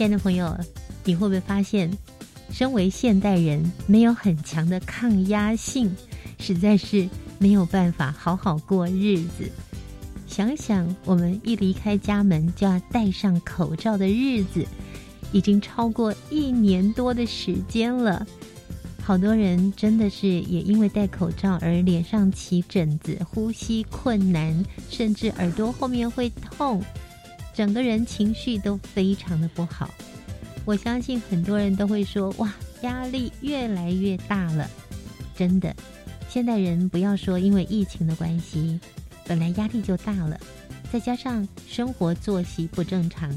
亲爱的朋友，你会不会发现，身为现代人，没有很强的抗压性，实在是没有办法好好过日子。想想我们一离开家门就要戴上口罩的日子，已经超过一年多的时间了。好多人真的是也因为戴口罩而脸上起疹子、呼吸困难，甚至耳朵后面会痛。整个人情绪都非常的不好，我相信很多人都会说：“哇，压力越来越大了。”真的，现代人不要说因为疫情的关系，本来压力就大了，再加上生活作息不正常，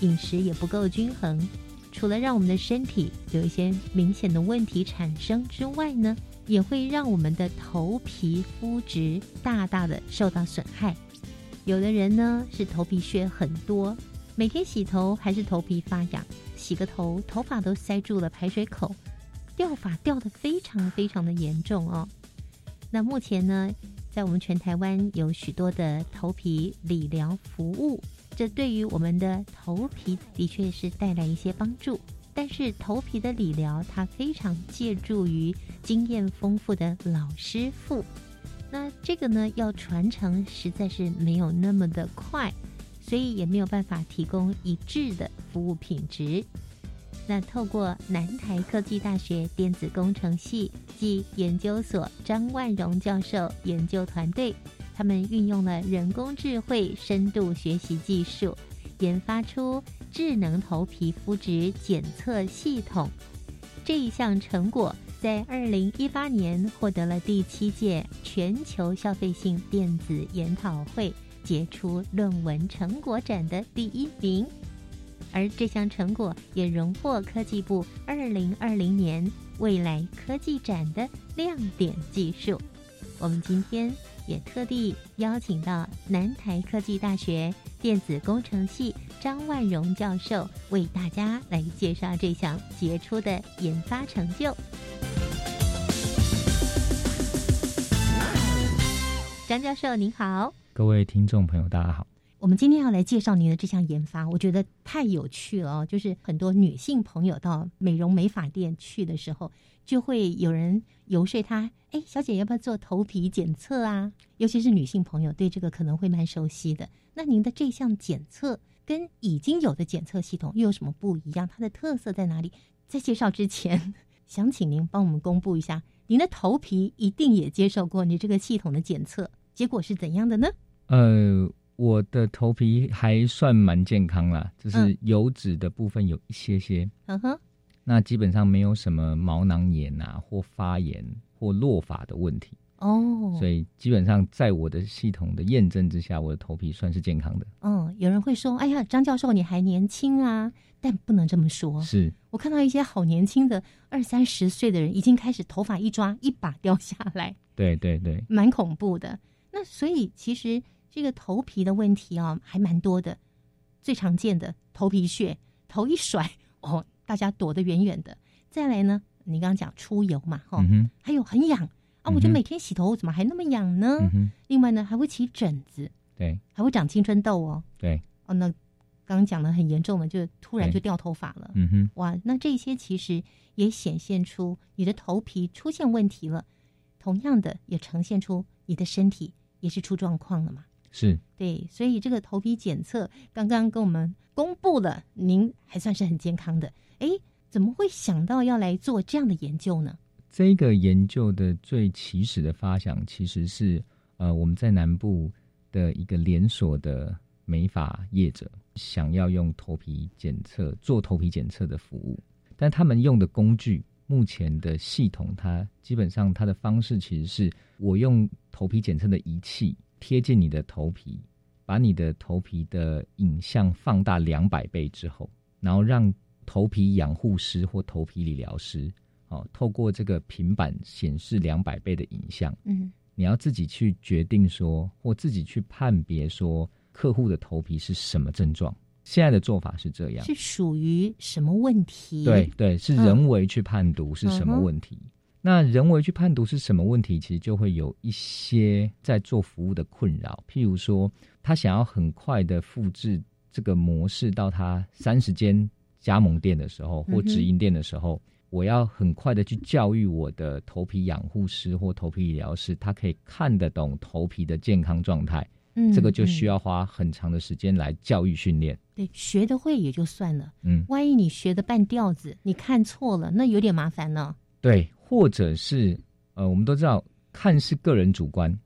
饮食也不够均衡，除了让我们的身体有一些明显的问题产生之外呢，也会让我们的头皮肤质大大的受到损害。有的人呢是头皮屑很多，每天洗头还是头皮发痒，洗个头头发都塞住了排水口，掉发掉的非常非常的严重哦。那目前呢，在我们全台湾有许多的头皮理疗服务，这对于我们的头皮的确是带来一些帮助。但是头皮的理疗，它非常借助于经验丰富的老师傅。那这个呢，要传承实在是没有那么的快，所以也没有办法提供一致的服务品质。那透过南台科技大学电子工程系及研究所张万荣教授研究团队，他们运用了人工智慧深度学习技术，研发出智能头皮肤质检测系统。这一项成果。在二零一八年获得了第七届全球消费性电子研讨会杰出论文成果展的第一名，而这项成果也荣获科技部二零二零年未来科技展的亮点技术。我们今天也特地邀请到南台科技大学电子工程系张万荣教授，为大家来介绍这项杰出的研发成就。张教授您好，各位听众朋友大家好。我们今天要来介绍您的这项研发，我觉得太有趣了哦。就是很多女性朋友到美容美发店去的时候，就会有人游说她：“哎，小姐要不要做头皮检测啊？”尤其是女性朋友对这个可能会蛮熟悉的。那您的这项检测跟已经有的检测系统又有什么不一样？它的特色在哪里？在介绍之前，想请您帮我们公布一下。您的头皮一定也接受过你这个系统的检测，结果是怎样的呢？呃，我的头皮还算蛮健康啦，就是油脂的部分有一些些，嗯哼，那基本上没有什么毛囊炎啊，或发炎或落发的问题。哦，所以基本上在我的系统的验证之下，我的头皮算是健康的。嗯，有人会说：“哎呀，张教授你还年轻啊！”但不能这么说。是我看到一些好年轻的二三十岁的人，已经开始头发一抓一把掉下来。对对对，蛮恐怖的。那所以其实这个头皮的问题啊，还蛮多的。最常见的头皮屑，头一甩哦，大家躲得远远的。再来呢，你刚刚讲出油嘛，哈，还有很痒。啊，我觉得每天洗头怎么还那么痒呢？另外呢，还会起疹子，对，还会长青春痘哦。对，哦，那刚刚讲的很严重的，就突然就掉头发了。嗯哼，哇，那这些其实也显现出你的头皮出现问题了，同样的也呈现出你的身体也是出状况了嘛。是，对，所以这个头皮检测刚刚跟我们公布了，您还算是很健康的。哎，怎么会想到要来做这样的研究呢？这个研究的最起始的发想，其实是呃我们在南部的一个连锁的美发业者，想要用头皮检测做头皮检测的服务，但他们用的工具，目前的系统，它基本上它的方式其实是我用头皮检测的仪器贴近你的头皮，把你的头皮的影像放大两百倍之后，然后让头皮养护师或头皮理疗师，哦，透过这个平板显示两百倍的影像，嗯，你要自己去决定说，或自己去判别说，客户的头皮是什么症状。现在的做法是这样，是属于什么问题？对对，是人为去判读是什么问题。那人为去判读是什么问题，其实就会有一些在做服务的困扰。譬如说，他想要很快的复制这个模式到他三十间加盟店的时候，或直营店的时候，我要很快的去教育我的头皮养护师或头皮理疗师，他可以看得懂头皮的健康状态。嗯，这个就需要花很长的时间来教育训练。对，学得会也就算了。嗯，万一你学的半吊子，你看错了，那有点麻烦呢。对。或者是呃，我们都知道看是个人主观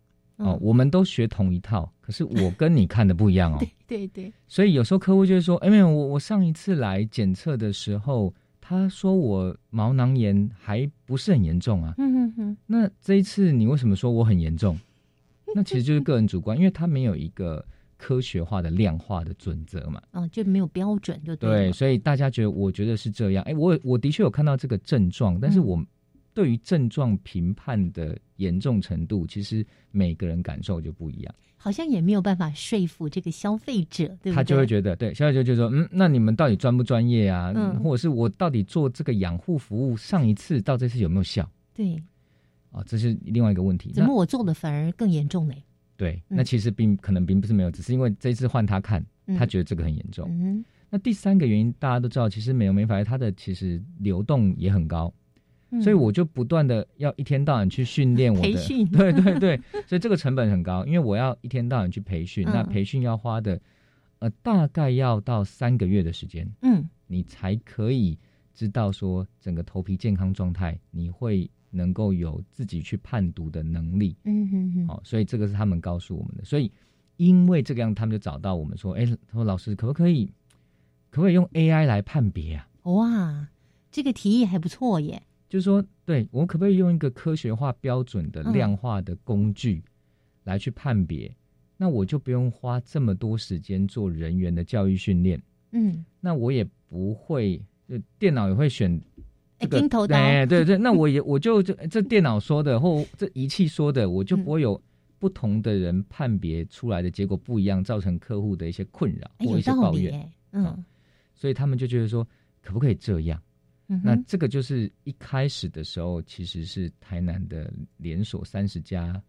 哦，我们都学同一套，可是我跟你看的不一样哦。对对对，所以有时候客户就会说：“哎，没有，我我上一次来检测的时候，他说我毛囊炎还不是很严重啊。嗯哼哼，那这一次你为什么说我很严重？那其实就是个人主观，因为他没有一个科学化的量化的准则嘛。哦，就没有标准，就对。所以大家觉得，我觉得是这样。哎，我我的确有看到这个症状，但是我。对于症状评判的严重程度，其实每个人感受就不一样，好像也没有办法说服这个消费者，对不对？他就会觉得，对消费者就说，嗯，那你们到底专不专业啊？嗯，或者是我到底做这个养护服务，上一次到这次有没有效？对，啊，这是另外一个问题。怎么我做的反而更严重呢？对，那其实并可能并不是没有，只是因为这一次换他看，他觉得这个很严重。嗯，那第三个原因大家都知道，其实美容美发它的其实流动也很高。所以我就不断的要一天到晚去训练我的，对对对，所以这个成本很高，因为我要一天到晚去培训，那培训要花的，呃，大概要到三个月的时间，嗯，你才可以知道说整个头皮健康状态，你会能够有自己去判读的能力，嗯哼哼，好，所以这个是他们告诉我们的，所以因为这个样，他们就找到我们说，哎，他说老师可不可以，可不可以用 AI 来判别啊？哇，这个提议还不错耶。就是说，对我可不可以用一个科学化、标准的量化的工具来去判别？那我就不用花这么多时间做人员的教育训练。嗯，那我也不会，电脑也会选这个。对对对，那我也我就这这电脑说的或这仪器说的，我就不会有不同的人判别出来的结果不一样，造成客户的一些困扰或一些抱怨。嗯，所以他们就觉得说，可不可以这样？那这个就是一开始的时候，其实是台南的连锁三十家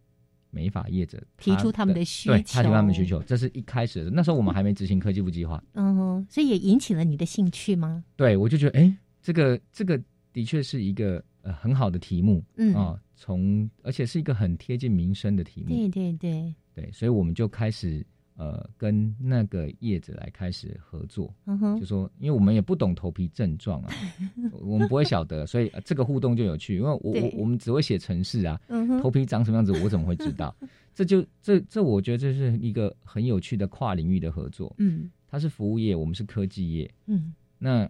美发业者提出他们的需求，提出他们需求，这是一开始的。那时候我们还没执行科技部计划，嗯，所以也引起了你的兴趣吗？对，我就觉得，哎，这个这个的确是一个呃很好的题目，嗯啊，从而且是一个很贴近民生的题目，对对对对，所以我们就开始。呃，跟那个业者来开始合作，就说，因为我们也不懂头皮症状啊，我们不会晓得，所以这个互动就有趣。因为我我我们只会写程式啊，头皮长什么样子，我怎么会知道？这就这这，我觉得这是一个很有趣的跨领域的合作。嗯，它是服务业，我们是科技业。嗯，那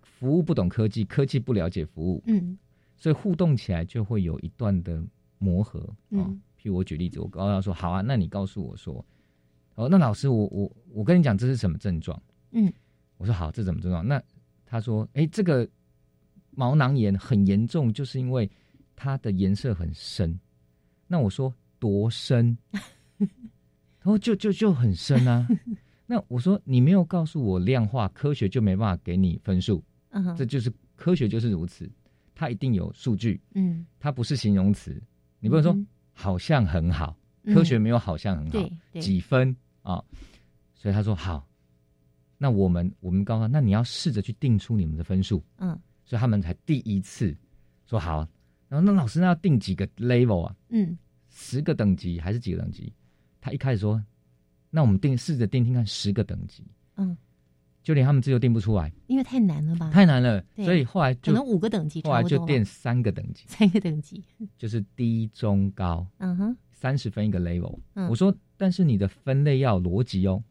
服务不懂科技，科技不了解服务。嗯，所以互动起来就会有一段的磨合啊。譬如我举例子，我告诉他说：“好啊，那你告诉我说。”哦，那老师，我我我跟你讲，这是什么症状？嗯，我说好，这怎么症状？那他说，哎，这个毛囊炎很严重，就是因为它的颜色很深。那我说多深？然后就就就很深啊。那我说你没有告诉我量化科学，就没办法给你分数。嗯，这就是科学就是如此，它一定有数据。嗯，它不是形容词，你不能说好像很好，科学没有好像很好，几分？啊，所以他说好，那我们我们告诉他，那你要试着去定出你们的分数，嗯，所以他们才第一次说好，然后那老师那要定几个 level 啊，嗯，十个等级还是几个等级？他一开始说，那我们定试着定听看十个等级，嗯，就连他们自己都定不出来，因为太难了吧？太难了，所以后来可能五个等级，后来就定三个等级，三个等级。就是低中高，嗯哼，三十分一个 level，我说。但是你的分类要逻辑哦，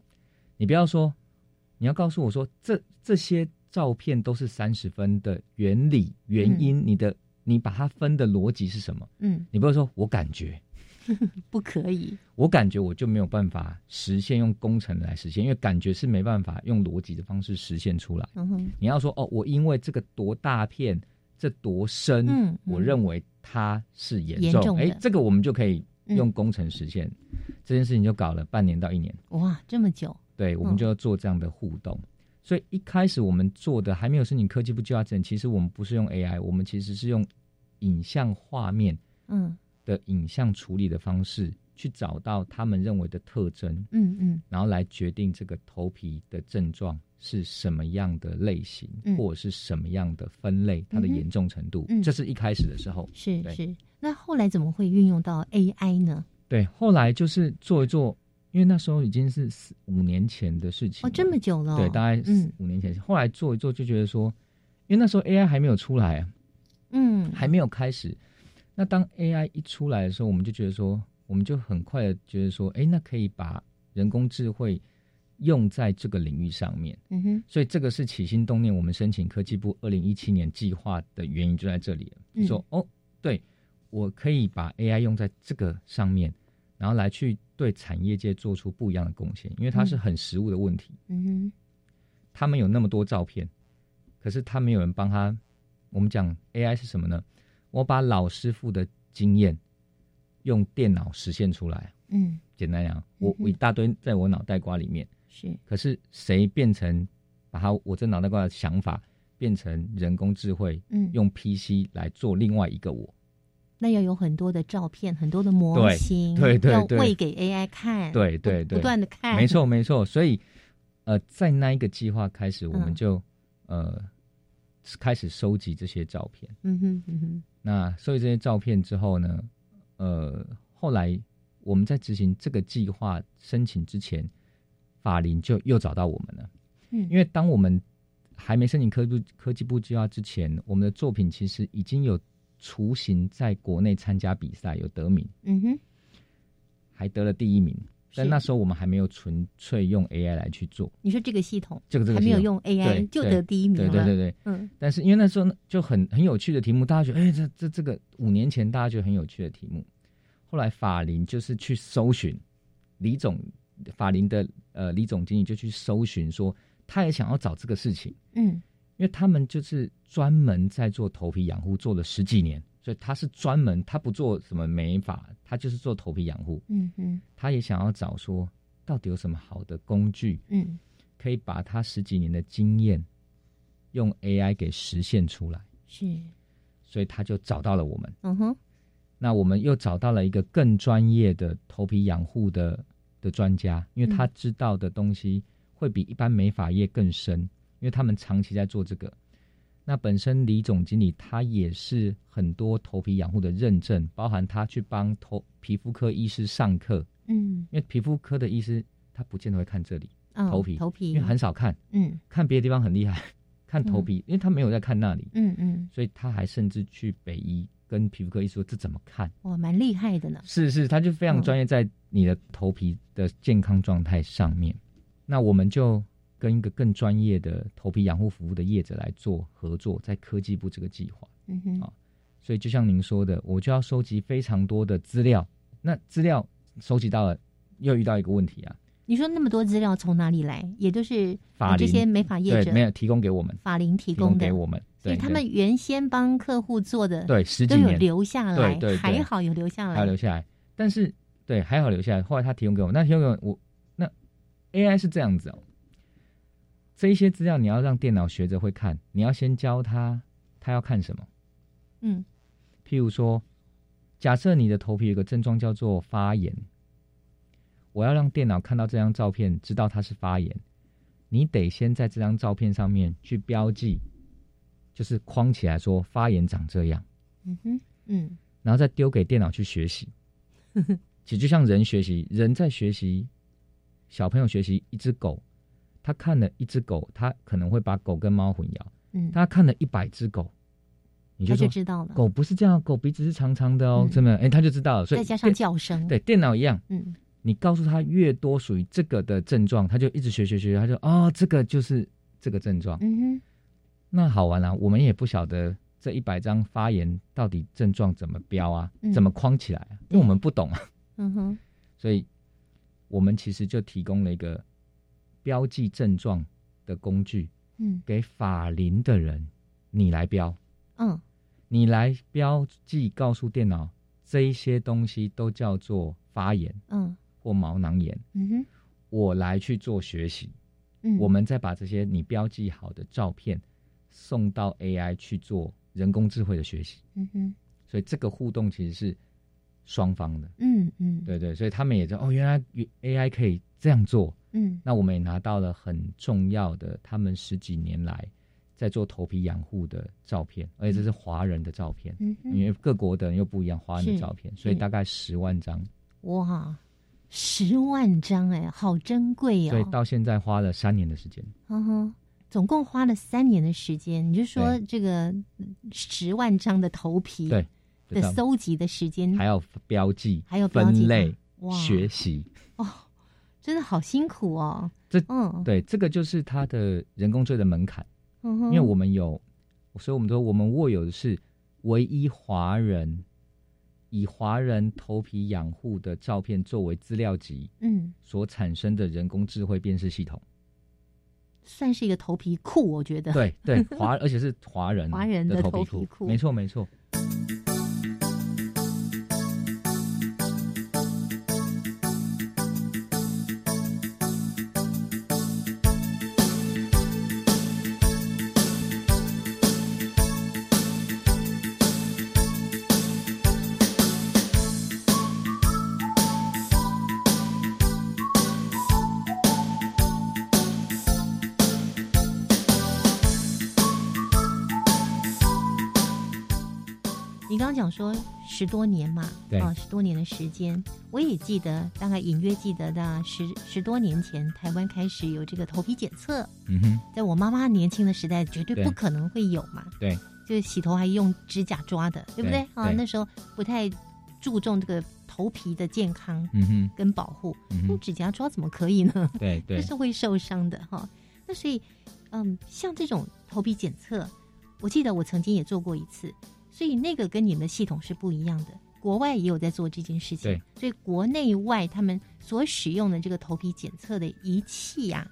你不要说，你要告诉我说，这这些照片都是三十分的原理原因，你的你把它分的逻辑是什么？嗯，你不要说我感觉，不可以。我感觉我就没有办法实现用工程来实现，因为感觉是没办法用逻辑的方式实现出来。嗯哼，你要说哦，我因为这个多大片，这多深，嗯，我认为它是严重，哎，这个我们就可以用工程实现。这件事情就搞了半年到一年。哇，这么久！对，我们就要做这样的互动。所以一开始我们做的还没有申请科技部计划证，其实我们不是用 AI，我们其实是用影像画面，嗯，的影像处理的方式去找到他们认为的特征，嗯嗯，然后来决定这个头皮的症状是什么样的类型，或者是什么样的分类，它的严重程度。这是一开始的时候，是是。那后来怎么会运用到 AI 呢？对，后来就是做一做。因为那时候已经是四五年前的事情哦，这么久了。对，大概嗯五年前。后来做一做，就觉得说，因为那时候 AI 还没有出来，嗯，还没有开始。那当 AI 一出来的时候，我们就觉得说，我们就很快的觉得说，哎，那可以把人工智慧用在这个领域上面。嗯哼。所以这个是起心动念，我们申请科技部二零一七年计划的原因就在这里了。说哦，对我可以把 AI 用在这个上面。然后来去对产业界做出不一样的贡献，因为它是很实物的问题。嗯哼，他们有那么多照片，可是他没有人帮他。我们讲 AI 是什么呢？我把老师傅的经验用电脑实现出来。嗯，简单讲，我我一大堆在我脑袋瓜里面是，可是谁变成把他我这脑袋瓜的想法变成人工智慧？嗯，用 PC 来做另外一个我。那要有很多的照片，很多的模型，对对对，要喂给 AI 看，对对对，不断的看，没错没错。所以，呃，在那一个计划开始，我们就呃开始收集这些照片。嗯哼嗯哼。那收集这些照片之后呢，呃，后来我们在执行这个计划申请之前，法林就又找到我们了。嗯，因为当我们还没申请科部科技部计划之前，我们的作品其实已经有。雏形在国内参加比赛有得名，嗯哼，还得了第一名。但那时候我们还没有纯粹用 AI 来去做。你说这个系统，这个这个还没有用 AI 就得第一名对对对对，嗯。但是因为那时候就很很有趣的题目，大家觉得哎，这这这个五年前大家觉得很有趣的题目。后来法林就是去搜寻李总，法林的呃李总经理就去搜寻说，他也想要找这个事情，嗯。因为他们就是专门在做头皮养护，做了十几年，所以他是专门，他不做什么美发，他就是做头皮养护。嗯嗯，他也想要找说，到底有什么好的工具，嗯，可以把他十几年的经验用 AI 给实现出来。是，所以他就找到了我们。嗯哼，那我们又找到了一个更专业的头皮养护的的专家，因为他知道的东西会比一般美发业更深。因为他们长期在做这个，那本身李总经理他也是很多头皮养护的认证，包含他去帮头皮肤科医师上课，嗯，因为皮肤科的医师他不见得会看这里头皮，头皮因为很少看，嗯，看别的地方很厉害，看头皮，因为他没有在看那里，嗯嗯，所以他还甚至去北医跟皮肤科医师说这怎么看，哇，蛮厉害的呢，是是，他就非常专业在你的头皮的健康状态上面，那我们就。跟一个更专业的头皮养护服务的业者来做合作，在科技部这个计划，嗯哼，啊，所以就像您说的，我就要收集非常多的资料。那资料收集到了，又遇到一个问题啊。你说那么多资料从哪里来？也就是法这些美发业者没有提供给我们，法林提供给我们，所以他们原先帮客户做的，对，十几年留下来，对对，还好有留下来，还有留下来。但是对，还好留下来。后来他提供给我，那提供给我，我那 AI 是这样子哦。这一些资料你要让电脑学着会看，你要先教他，他要看什么？嗯，譬如说，假设你的头皮有个症状叫做发炎，我要让电脑看到这张照片，知道它是发炎，你得先在这张照片上面去标记，就是框起来说发炎长这样。嗯哼，嗯，然后再丢给电脑去学习。其实就像人学习，人在学习，小朋友学习一只狗。他看了一只狗，他可能会把狗跟猫混淆。嗯，他看了一百只狗，你就知道了。狗不是这样，狗鼻子是长长的哦，真的。哎，他就知道了。所以再加上叫声，对电脑一样。嗯，你告诉他越多属于这个的症状，他就一直学学学，他就哦，这个就是这个症状。嗯哼，那好玩啊。我们也不晓得这一百张发言到底症状怎么标啊，怎么框起来啊？因为我们不懂啊。嗯哼，所以我们其实就提供了一个标记症状的工具，嗯，给法林的人，你来标，嗯，你来标记，告诉电脑这一些东西都叫做发炎，嗯，或毛囊炎，嗯哼，我来去做学习，嗯，我们再把这些你标记好的照片送到 AI 去做人工智慧的学习，嗯哼，所以这个互动其实是。双方的，嗯嗯，对对，所以他们也知道哦，原来 AI 可以这样做，嗯，那我们也拿到了很重要的他们十几年来在做头皮养护的照片，而且这是华人的照片，嗯，因为各国的人又不一样，华人的照片，所以大概十万张，哇，十万张哎，好珍贵哦，所以到现在花了三年的时间，嗯哼，总共花了三年的时间，你就说这个十万张的头皮，对。的搜集的时间，还要标记，还有分类，学习。哦，真的好辛苦哦。这嗯，对，这个就是它的人工智的门槛。嗯因为我们有，所以我们说我们握有的是唯一华人以华人头皮养护的照片作为资料集，嗯，所产生的人工智慧辨识系统，算是一个头皮库，我觉得。对对，华 而且是华人华人的头皮库，没错没错。讲说十多年嘛，啊，十多年的时间，我也记得，大概隐约记得的十十多年前，台湾开始有这个头皮检测。嗯哼，在我妈妈年轻的时代，绝对不可能会有嘛。对，就是洗头还用指甲抓的，对不对？啊，那时候不太注重这个头皮的健康，嗯哼，跟保护，用指甲抓怎么可以呢？对 对，这是会受伤的哈。那所以，嗯，像这种头皮检测，我记得我曾经也做过一次。所以那个跟你们的系统是不一样的，国外也有在做这件事情。对，所以国内外他们所使用的这个头皮检测的仪器呀，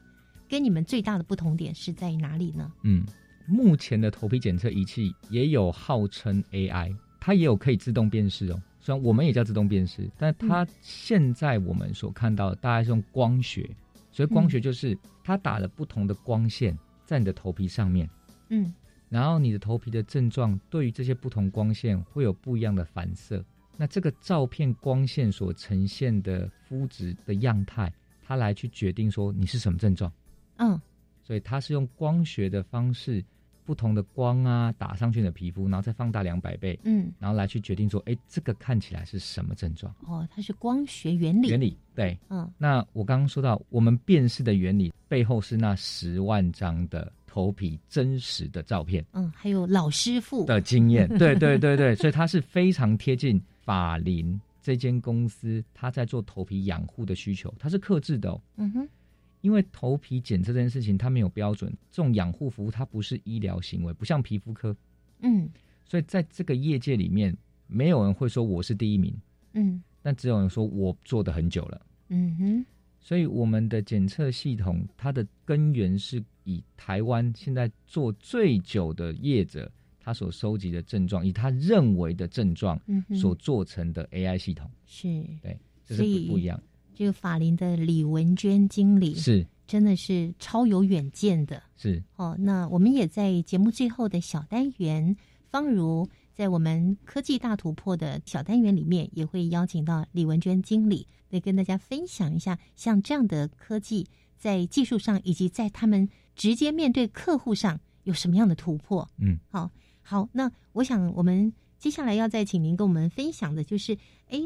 跟你们最大的不同点是在哪里呢？嗯，目前的头皮检测仪器也有号称 AI，它也有可以自动辨识哦。虽然我们也叫自动辨识，但它现在我们所看到的大概是用光学，所以光学就是它打了不同的光线在你的头皮上面。嗯。然后你的头皮的症状对于这些不同光线会有不一样的反射，那这个照片光线所呈现的肤质的样态，它来去决定说你是什么症状。嗯，所以它是用光学的方式，不同的光啊打上去你的皮肤，然后再放大两百倍，嗯，然后来去决定说，哎，这个看起来是什么症状？哦，它是光学原理。原理对，嗯。那我刚刚说到，我们辨识的原理背后是那十万张的。头皮真实的照片，嗯，还有老师傅。的经验，对对对对，所以他是非常贴近法林这间公司他在做头皮养护的需求，它是克制的哦，嗯哼，因为头皮检测这件事情它没有标准，这种养护服务它不是医疗行为，不像皮肤科，嗯，所以在这个业界里面，没有人会说我是第一名，嗯，但只有人说我做的很久了，嗯哼。所以我们的检测系统，它的根源是以台湾现在做最久的业者，他所收集的症状，以他认为的症状，所做成的 AI 系统。是，对，这是不一样。这个法林的李文娟经理是，真的是超有远见的。是，哦，那我们也在节目最后的小单元，方如。在我们科技大突破的小单元里面，也会邀请到李文娟经理来跟大家分享一下，像这样的科技在技术上以及在他们直接面对客户上有什么样的突破。嗯，好，好，那我想我们接下来要再请您跟我们分享的就是，哎，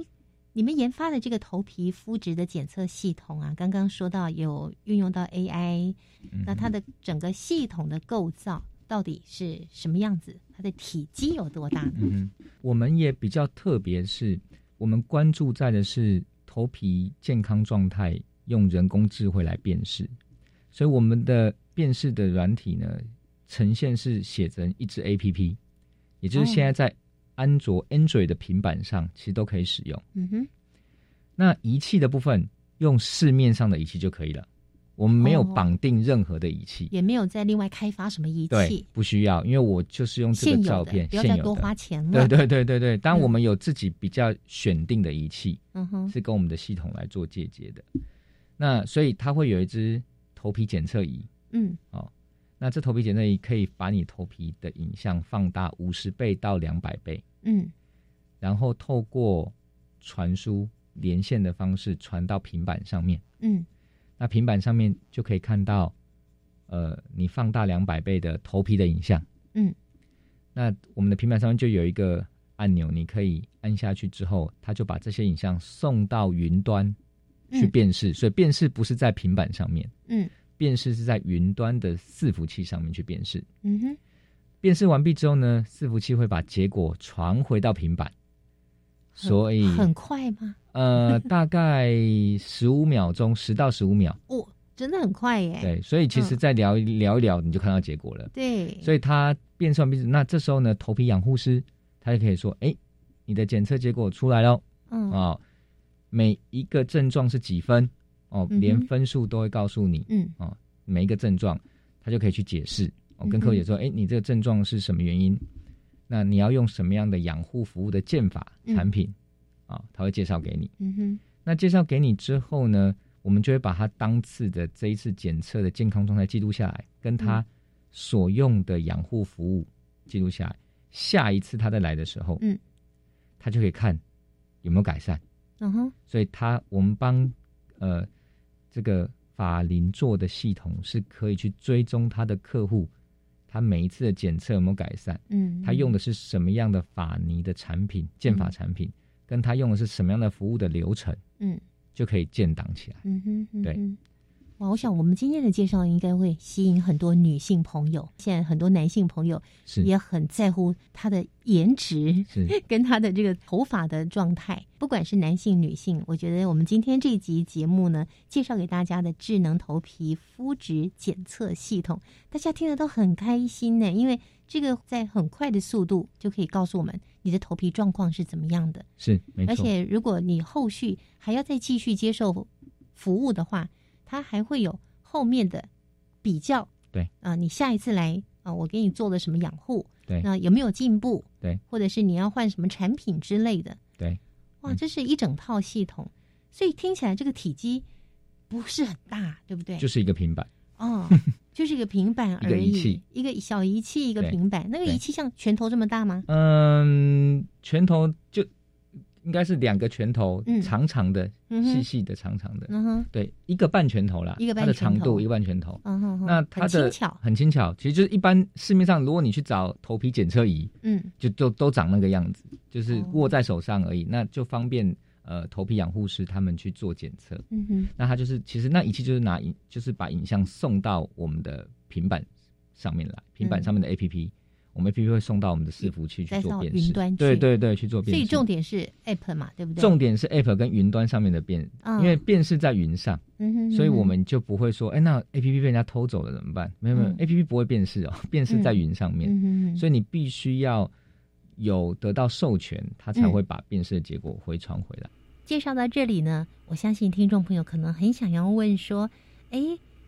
你们研发的这个头皮肤质的检测系统啊，刚刚说到有运用到 AI，那它的整个系统的构造。到底是什么样子？它的体积有多大呢？嗯，我们也比较特别，是我们关注在的是头皮健康状态，用人工智慧来辨识，所以我们的辨识的软体呢，呈现是写成一支 A P P，也就是现在在安卓 Android 的平板上，其实都可以使用。嗯哼，那仪器的部分用市面上的仪器就可以了。我们没有绑定任何的仪器，也没有再另外开发什么仪器，不需要，因为我就是用这个照片，不要再多花钱了。对对对对对，当我们有自己比较选定的仪器，嗯哼，是跟我们的系统来做借接的。那所以它会有一只头皮检测仪，嗯，哦，那这头皮检测仪可以把你头皮的影像放大五十倍到两百倍，嗯，然后透过传输连线的方式传到平板上面，嗯。那平板上面就可以看到，呃，你放大两百倍的头皮的影像。嗯，那我们的平板上面就有一个按钮，你可以按下去之后，它就把这些影像送到云端去辨识。所以辨识不是在平板上面，嗯，辨识是在云端的伺服器上面去辨识。嗯哼，辨识完毕之后呢，伺服器会把结果传回到平板。所以很快吗？呃，大概十五秒钟，十到十五秒。哦，真的很快耶。对，所以其实再聊聊一聊，你就看到结果了。对，所以他变算鼻子，那这时候呢，头皮养护师他就可以说：“哎，你的检测结果出来喽。”嗯啊，每一个症状是几分？哦，连分数都会告诉你。嗯哦，每一个症状他就可以去解释。我跟客户也说：“哎，你这个症状是什么原因？”那你要用什么样的养护服务的建法产品啊？他会介绍给你。嗯哼。那介绍给你之后呢，我们就会把他当次的这一次检测的健康状态记录下来，跟他所用的养护服务记录下来。下一次他再来的时候，嗯，他就可以看有没有改善。嗯哼。所以他我们帮呃这个法林做的系统是可以去追踪他的客户。他每一次的检测有没有改善？嗯，他用的是什么样的法尼的产品、建法产品，跟他用的是什么样的服务的流程，嗯，就可以建档起来。嗯哼，对。哇，我想我们今天的介绍应该会吸引很多女性朋友。现在很多男性朋友是也很在乎他的颜值，是 跟他的这个头发的状态。不管是男性女性，我觉得我们今天这一集节目呢，介绍给大家的智能头皮肤质检测系统，大家听得都很开心呢。因为这个在很快的速度就可以告诉我们你的头皮状况是怎么样的。是，没错。而且如果你后续还要再继续接受服务的话，它还会有后面的比较，对。啊，你下一次来啊，我给你做了什么养护，对，那有没有进步？对，或者是你要换什么产品之类的，对，哇，这是一整套系统，所以听起来这个体积不是很大，对不对？就是一个平板，哦，就是一个平板而已，一个小仪器，一个平板，那个仪器像拳头这么大吗？嗯，拳头就。应该是两个拳头，长长的、细细的、长长的，对，一个半拳头啦，一个它的长度一个半拳头。那它的很轻巧，很轻巧。其实就是一般市面上，如果你去找头皮检测仪，嗯，就都都长那个样子，就是握在手上而已，那就方便呃头皮养护师他们去做检测。嗯哼，那它就是其实那仪器就是拿影，就是把影像送到我们的平板上面来，平板上面的 A P P。我们 A P P 会送到我们的伺服器去做辨识，对对对，去做辨识。所以重点是 App 嘛，对不对？重点是 App 跟云端上面的辨，因为辨识在云上，所以我们就不会说，哎，那 A P P 被人家偷走了怎么办？没有没有，A P P 不会辨识哦，辨识在云上面，所以你必须要有得到授权，它才会把辨识的结果回传回来。介绍到这里呢，我相信听众朋友可能很想要问说，哎，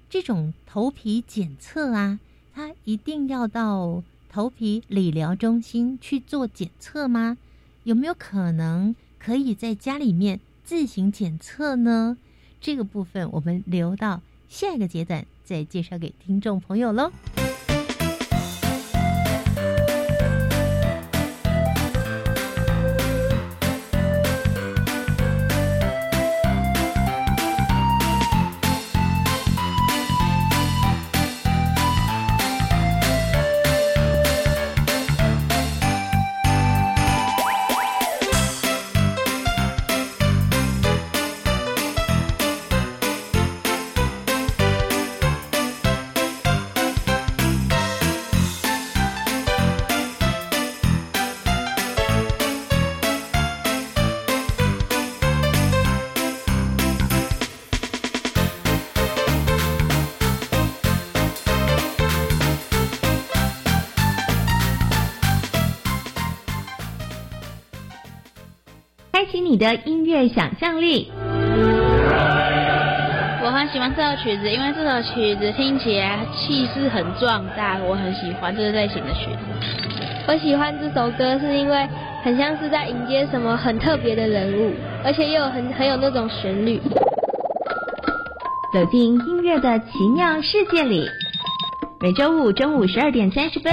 这种头皮检测啊，它一定要到？头皮理疗中心去做检测吗？有没有可能可以在家里面自行检测呢？这个部分我们留到下一个阶段再介绍给听众朋友喽。你的音乐想象力。我很喜欢这首曲子，因为这首曲子听起来气势很壮大，我很喜欢这类型的曲子。我喜欢这首歌，是因为很像是在迎接什么很特别的人物，而且又很很有那种旋律。走进音乐的奇妙世界里，每周五中午十二点三十分，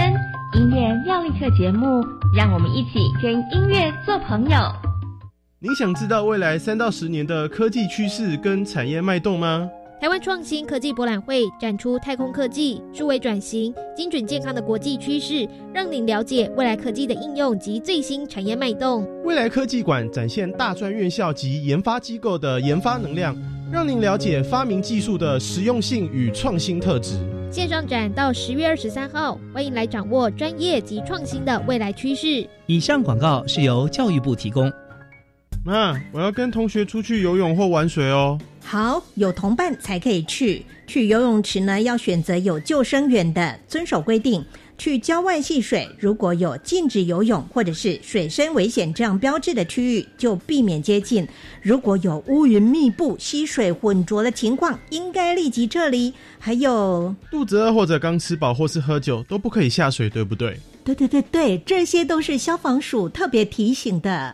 音乐妙力课节目，让我们一起跟音乐做朋友。您想知道未来三到十年的科技趋势跟产业脉动吗？台湾创新科技博览会展出太空科技、数位转型、精准健康的国际趋势，让您了解未来科技的应用及最新产业脉动。未来科技馆展现大专院校及研发机构的研发能量，让您了解发明技术的实用性与创新特质。线上展到十月二十三号，欢迎来掌握专业及创新的未来趋势。以上广告是由教育部提供。妈，我要跟同学出去游泳或玩水哦。好，有同伴才可以去。去游泳池呢，要选择有救生员的，遵守规定。去郊外戏水，如果有禁止游泳或者是水深危险这样标志的区域，就避免接近。如果有乌云密布、溪水浑浊的情况，应该立即撤离。还有，肚子饿或者刚吃饱或是喝酒都不可以下水，对不对？对对对对，这些都是消防署特别提醒的。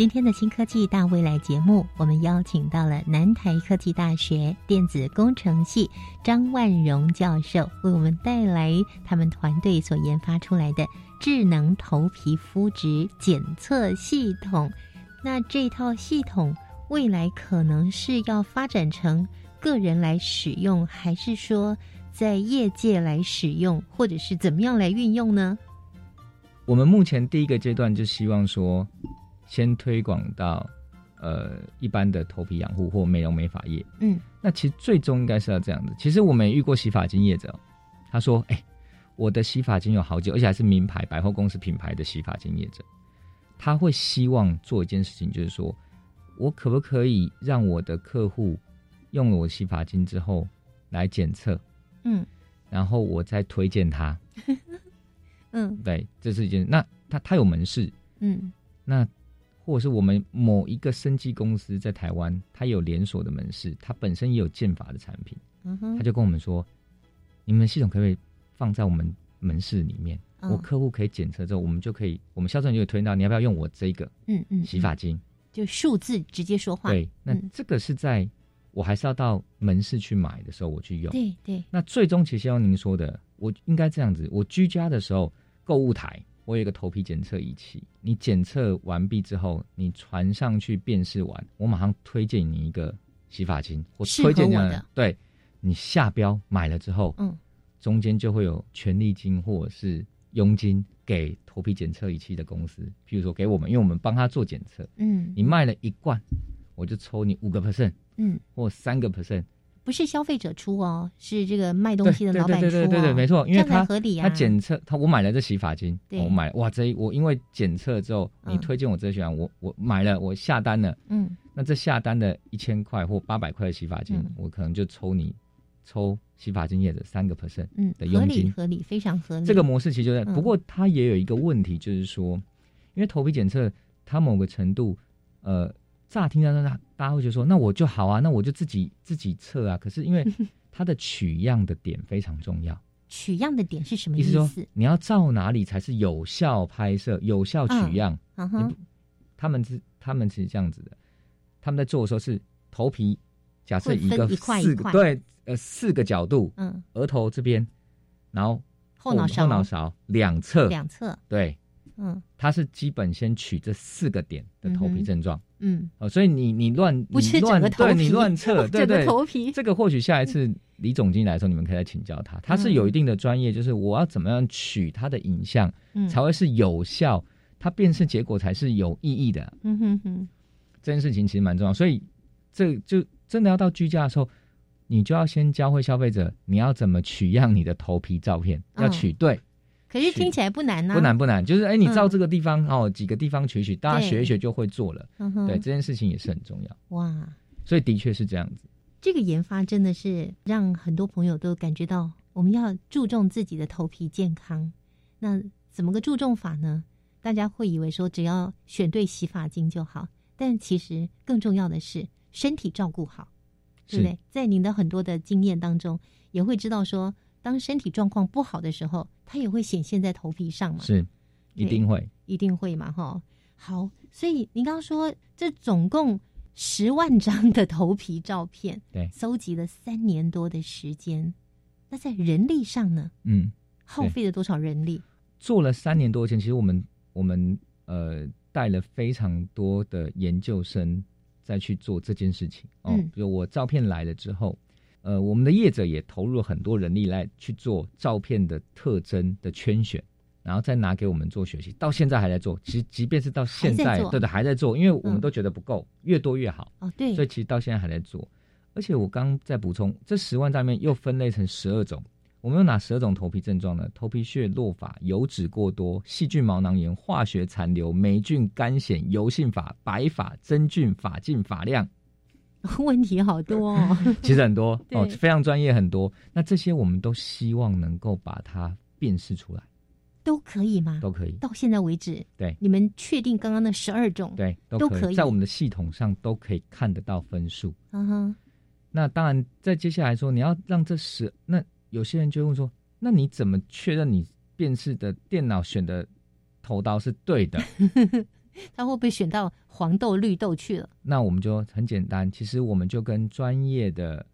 今天的新科技大未来节目，我们邀请到了南台科技大学电子工程系张万荣教授，为我们带来他们团队所研发出来的。智能头皮肤质检测系统，那这套系统未来可能是要发展成个人来使用，还是说在业界来使用，或者是怎么样来运用呢？我们目前第一个阶段就希望说，先推广到呃一般的头皮养护或美容美发业。嗯，那其实最终应该是要这样子。其实我们也遇过洗发精业者，他说：“哎。”我的洗发精有好久，而且还是名牌百货公司品牌的洗发精业者，他会希望做一件事情，就是说我可不可以让我的客户用了我洗发精之后来检测，嗯，然后我再推荐他，嗯，对，这是一件。那他他有门市，嗯，那或者是我们某一个生技公司在台湾，它有连锁的门市，它本身也有健法的产品，嗯哼，他就跟我们说，你们系统可不可以？放在我们门市里面，我客户可以检测之后，我们就可以，我们销售就会推到你要不要用我这个，嗯嗯，洗发精，就数字直接说话。对，那这个是在我还是要到门市去买的时候，我去用。对对。那最终其实像您说的，我应该这样子，我居家的时候，购物台我有一个头皮检测仪器，你检测完毕之后，你传上去辨识完，我马上推荐你一个洗发精，我推荐这样的，对你下标买了之后，嗯。中间就会有权利金或者是佣金给头皮检测仪器的公司，譬如说给我们，因为我们帮他做检测。嗯，你卖了一罐，我就抽你五个 percent，嗯，或三个 percent，不是消费者出哦，是这个卖东西的老板出。对对对对对，没错，因为他合理啊。他检测他，我买了这洗发精，我买哇这我因为检测之后，你推荐我这选，我我买了，我下单了，嗯，那这下单的一千块或八百块的洗发精，我可能就抽你。抽洗发精业的三个 percent，嗯，的佣金合理，非常合理。这个模式其实就在，不过它也有一个问题，就是说，因为头皮检测，它某个程度，呃，乍听到那大家会觉得说，那我就好啊，那我就自己自己测啊。可是因为 它的取样的点非常重要，取样的点是什么意思？说你要照哪里才是有效拍摄、有效取样？嗯哼，他们是他们是这样子的，他们在做的时候是头皮，假设一个四个对。呃，四个角度，嗯，额头这边，然后后脑勺后脑勺两侧两侧对，嗯，它是基本先取这四个点的头皮症状，嗯，哦，所以你你乱不是你乱整个头皮对你乱测，对对，头皮。这个或许下一次李总经理来的时候，你们可以来请教他，他是有一定的专业，就是我要怎么样取他的影像，嗯。才会是有效，它辨识结果才是有意义的。嗯哼哼，这件事情其实蛮重要，所以这就真的要到居家的时候，你就要先教会消费者你要怎么取样你的头皮照片，嗯。要取对。可是听起来不难呐、不难不难，就是哎，你照嗯这个地方、哦，几个地方取取，大家学一学就会做了。对，这件事情也是很重要，哇，所以的确是这样子。这个研发真的是让很多朋友都感觉到我们要注重自己的头皮健康。那怎么个注重法呢？大家会以为说只要选对洗发精就好，但其实更重要的是身体照顾好，对不对？在您的很多的经验当中，也会知道说，当身体状况不好的时候，它也会显现在头皮上嘛。是，一定会，一定会嘛，哈。好，所以您刚刚说这总共十万张的头皮照片，对，搜集了三年多的时间。那在人力上呢？嗯，耗费了多少人力？做了三年多前，其实我们我们呃带了非常多的研究生再去做这件事情哦。嗯比如我照片来了之后，呃，我们的业者也投入了很多人力来去做照片的特征的圈选，然后再拿给我们做学习，到现在还在做。其实即便是到现在，对的还在做，因为我们嗯都觉得不够，越多越好。哦，对，所以其实到现在还在做。而且我刚在补充，这十万张里面又分类成十二种。我们有哪十二种头皮症状呢？头皮屑、落发、油脂过多、细菌毛囊炎、化学残留、霉菌、干癣、油性发、白发、真菌、发劲、发量，问题好多哦。其实很多 哦，非常专业很多。那这些我们都希望能够把它辨识出来，都可以吗？都可以。到现在为止，对你们确定刚刚那十二种，对，都可以，在我们的系统上都可以看得到分数。嗯哼，那当然，在接下来说，你要让这十，那有些人就会问说，那你怎么确认你辨识的电脑选的头刀是对的？他会不会选到黄豆、绿豆去了？那我们就很简单，其实我们就跟专业的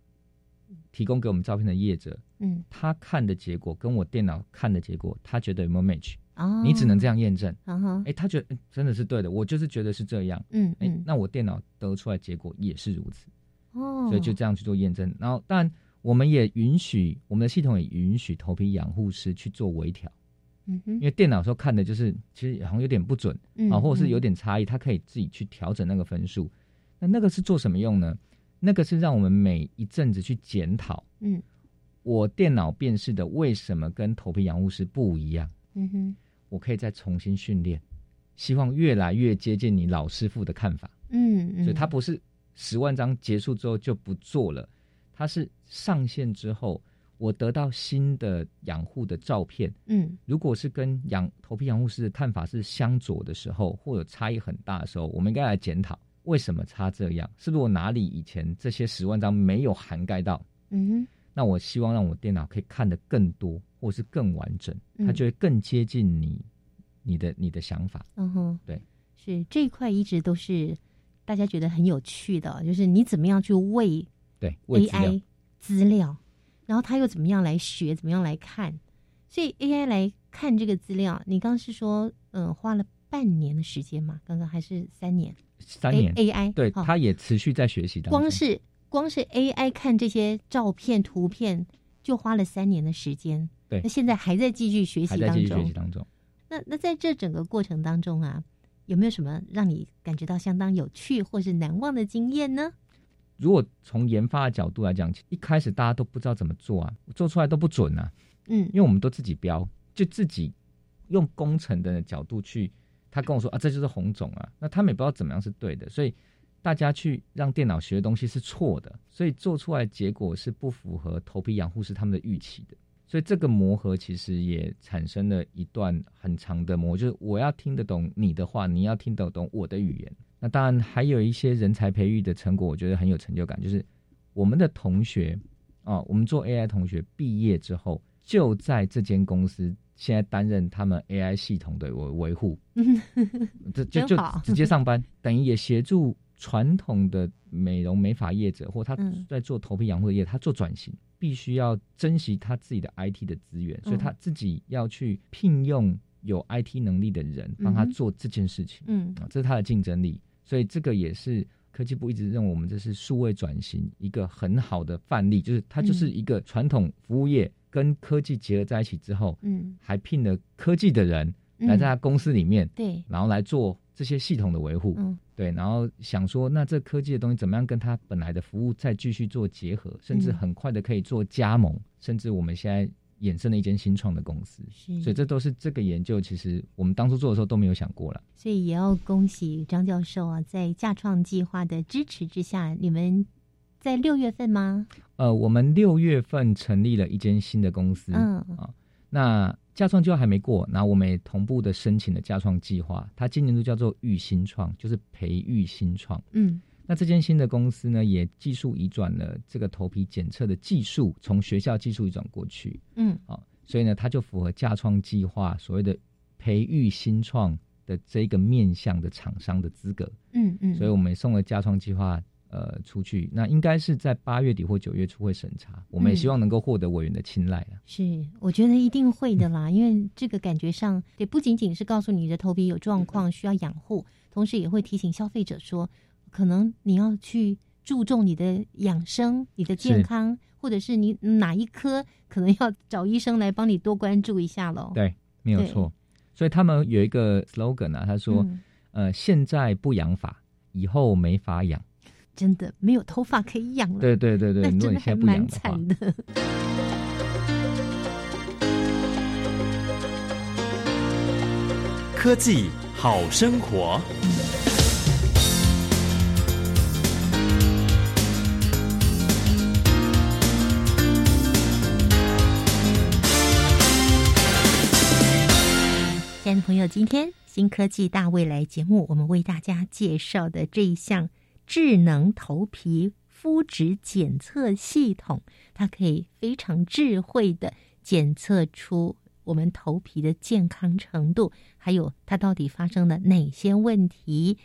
提供给我们照片的业者，嗯，他看的结果跟我电脑看的结果，他觉得有没有 match？哦，你只能这样验证。嗯哼，哎，他觉得、诶真的是对的，我就是觉得是这样。哎嗯哎，那我电脑得出来结果也是如此。哦，所以就这样去做验证。然后，当然我们也允许我们的系统也允许头皮养护师去做微调，嗯哼，因为电脑时候看的就是其实好像有点不准嗯啊，或者是嗯有点差异，它可以自己去调整那个分数。那那个是做什么用呢？那个是让我们每一阵子去检讨，嗯我电脑辨识的为什么跟头皮养护师不一样，嗯哼，我可以再重新训练，希望越来越接近你老师傅的看法。嗯嗯，所以它不是十万张结束之后就不做了，它是上线之后，我得到新的养护的照片，嗯。如果是跟养头皮养护师的看法是相左的时候，或者差异很大的时候，我们应该来检讨为什么差这样，是不是我哪里以前这些十万张没有涵盖到？嗯哼，那我希望让我电脑可以看得更多，或是更完整，嗯它就会更接近你你的你的想法。嗯哼，对，是这一块一直都是大家觉得很有趣的，就是你怎么样去喂对，为 AI 资料，然后他又怎么样来学，怎么样来看，所以 AI 来看这个资料，你刚刚是说，嗯，花了半年的时间嘛？刚刚还是三年？三年 A AI 对，好它也持续在学习当中。光是光是 AI 看这些照片、图片，就花了三年的时间。对那现在还在继续学习当还在继续学习。当中。那那在这整个过程当中啊，有没有什么让你感觉到相当有趣或是难忘的经验呢？如果从研发的角度来讲，一开始大家都不知道怎么做啊，做出来都不准啊，嗯因为我们都自己标，就自己用工程的角度去，他跟我说啊，这就是红肿啊，那他们也不知道怎么样是对的，所以大家去让电脑学的东西是错的，所以做出来的结果是不符合头皮养护师他们的预期的。所以这个磨合其实也产生了一段很长的磨，就是我要听得懂你的话，你要听得懂我的语言。那当然还有一些人才培育的成果，我觉得很有成就感，就是我们的同学啊，我们做 AI 同学毕业之后，就在这间公司现在担任他们 AI 系统的维维护，这就就直接上班，等于也协助传统的美容美发业者或他嗯在做头皮养护的业，他做转型。必须要珍惜他自己的 IT 的资源，所以他自己要去聘用有 IT 能力的人帮他做这件事情。嗯，啊，这是他的竞争力。所以这个也是科技部一直认为我们这是数位转型一个很好的范例，就是它就是一个传统服务业跟科技结合在一起之后，嗯，还聘了科技的人来在他公司里面，对，然后来做这些系统的维护，嗯。对，然后想说，那这科技的东西怎么样跟它本来的服务再继续做结合，甚至很快的可以做加盟，甚至我们现在衍生了一间新创的公司，所以这都是这个研究，其实我们当初做的时候都没有想过了。所以也要恭喜张教授啊，在架创计划的支持之下，你们在六月份吗？呃，我们六月份成立了一间新的公司，嗯啊，那。架创计划还没过，那我们也同步的申请了架创计划。它今年度叫做育新创，就是培育新创。嗯，那这间新的公司呢，也技术移转了这个头皮检测的技术，从学校技术移转过去。嗯，好，所以呢，它就符合架创计划所谓的培育新创的这个面向的厂商的资格。嗯嗯，所以我们送了架创计划。呃，出去那应该是在八月底或九月初会审查，我们也希望能够获得委员的青睐啊。是，我觉得一定会的啦，因为这个感觉上，也不仅仅是告诉你的头皮有状况需要养护，同时也会提醒消费者说，可能你要去注重你的养生、你的健康，或者是你哪一科可能要找医生来帮你多关注一下喽。对，没有错。所以他们有一个 slogan 啊，他说：“呃，现在不养发，以后没法养。”真的没有头发可以养了，对对对对，那真的还蛮惨的。科技好生活，亲爱的朋友，今天新科技大未来节目，我们为大家介绍的这一项。智能头皮肤质检测系统，它可以非常智慧的检测出我们头皮的健康程度，还有它到底发生了哪些问题。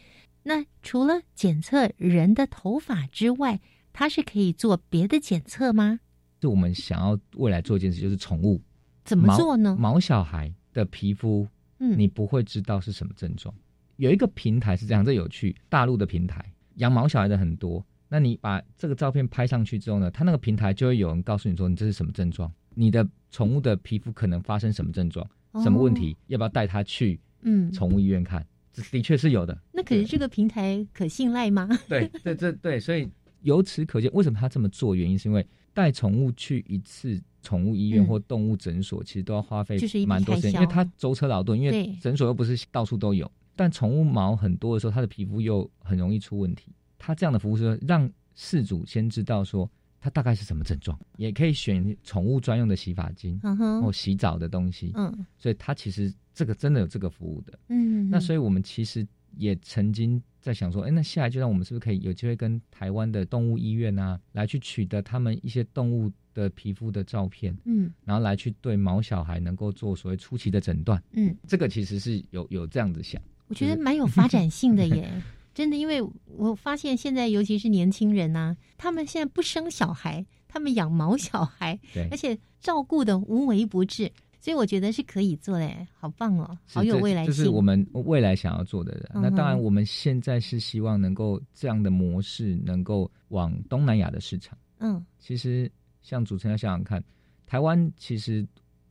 那除了检测人的头发之外，它是可以做别的检测吗？就我们想要未来做一件事，就是宠物怎么做呢？毛小孩的皮肤，嗯，你不会知道是什么症状。有一个平台是这样，这有趣，大陆的平台。养毛小孩的很多，那你把这个照片拍上去之后呢，它那个平台就会有人告诉你说你这是什么症状，你的宠物的皮肤可能发生什么症状，什么问题，要不要带它去嗯宠物医院看？这的确是有的。那可是这个平台可信赖吗？对对对对，所以由此可见，为什么他这么做？原因是因为带宠物去一次宠物医院或动物诊所，其实都要花费蛮多时间，因为它舟车劳顿，因为诊所又不是到处都有。但宠物毛很多的时候，它的皮肤又很容易出问题。它这样的服务是让事主先知道说它大概是什么症状，也可以选宠物专用的洗发精，或洗澡的东西。嗯，所以它其实这个真的有这个服务的。嗯，那所以我们其实也曾经在想说，哎，那下来就让我们是不是可以有机会跟台湾的动物医院啊，来去取得他们一些动物的皮肤的照片，嗯，然后来去对毛小孩能够做所谓初期的诊断。嗯，这个其实是有有这样子想。我觉得蛮有发展性的 耶，真的，因为我发现现在尤其是年轻人呐，他们现在不生小孩，他们养毛小孩，对，而且照顾的无微不至，所以我觉得是可以做的，好棒哦，好有未来性。这是我们未来想要做的。人。那当然，我们现在是希望能够这样的模式能够往东南亚的市场。嗯，其实像主持人要想想看，台湾其实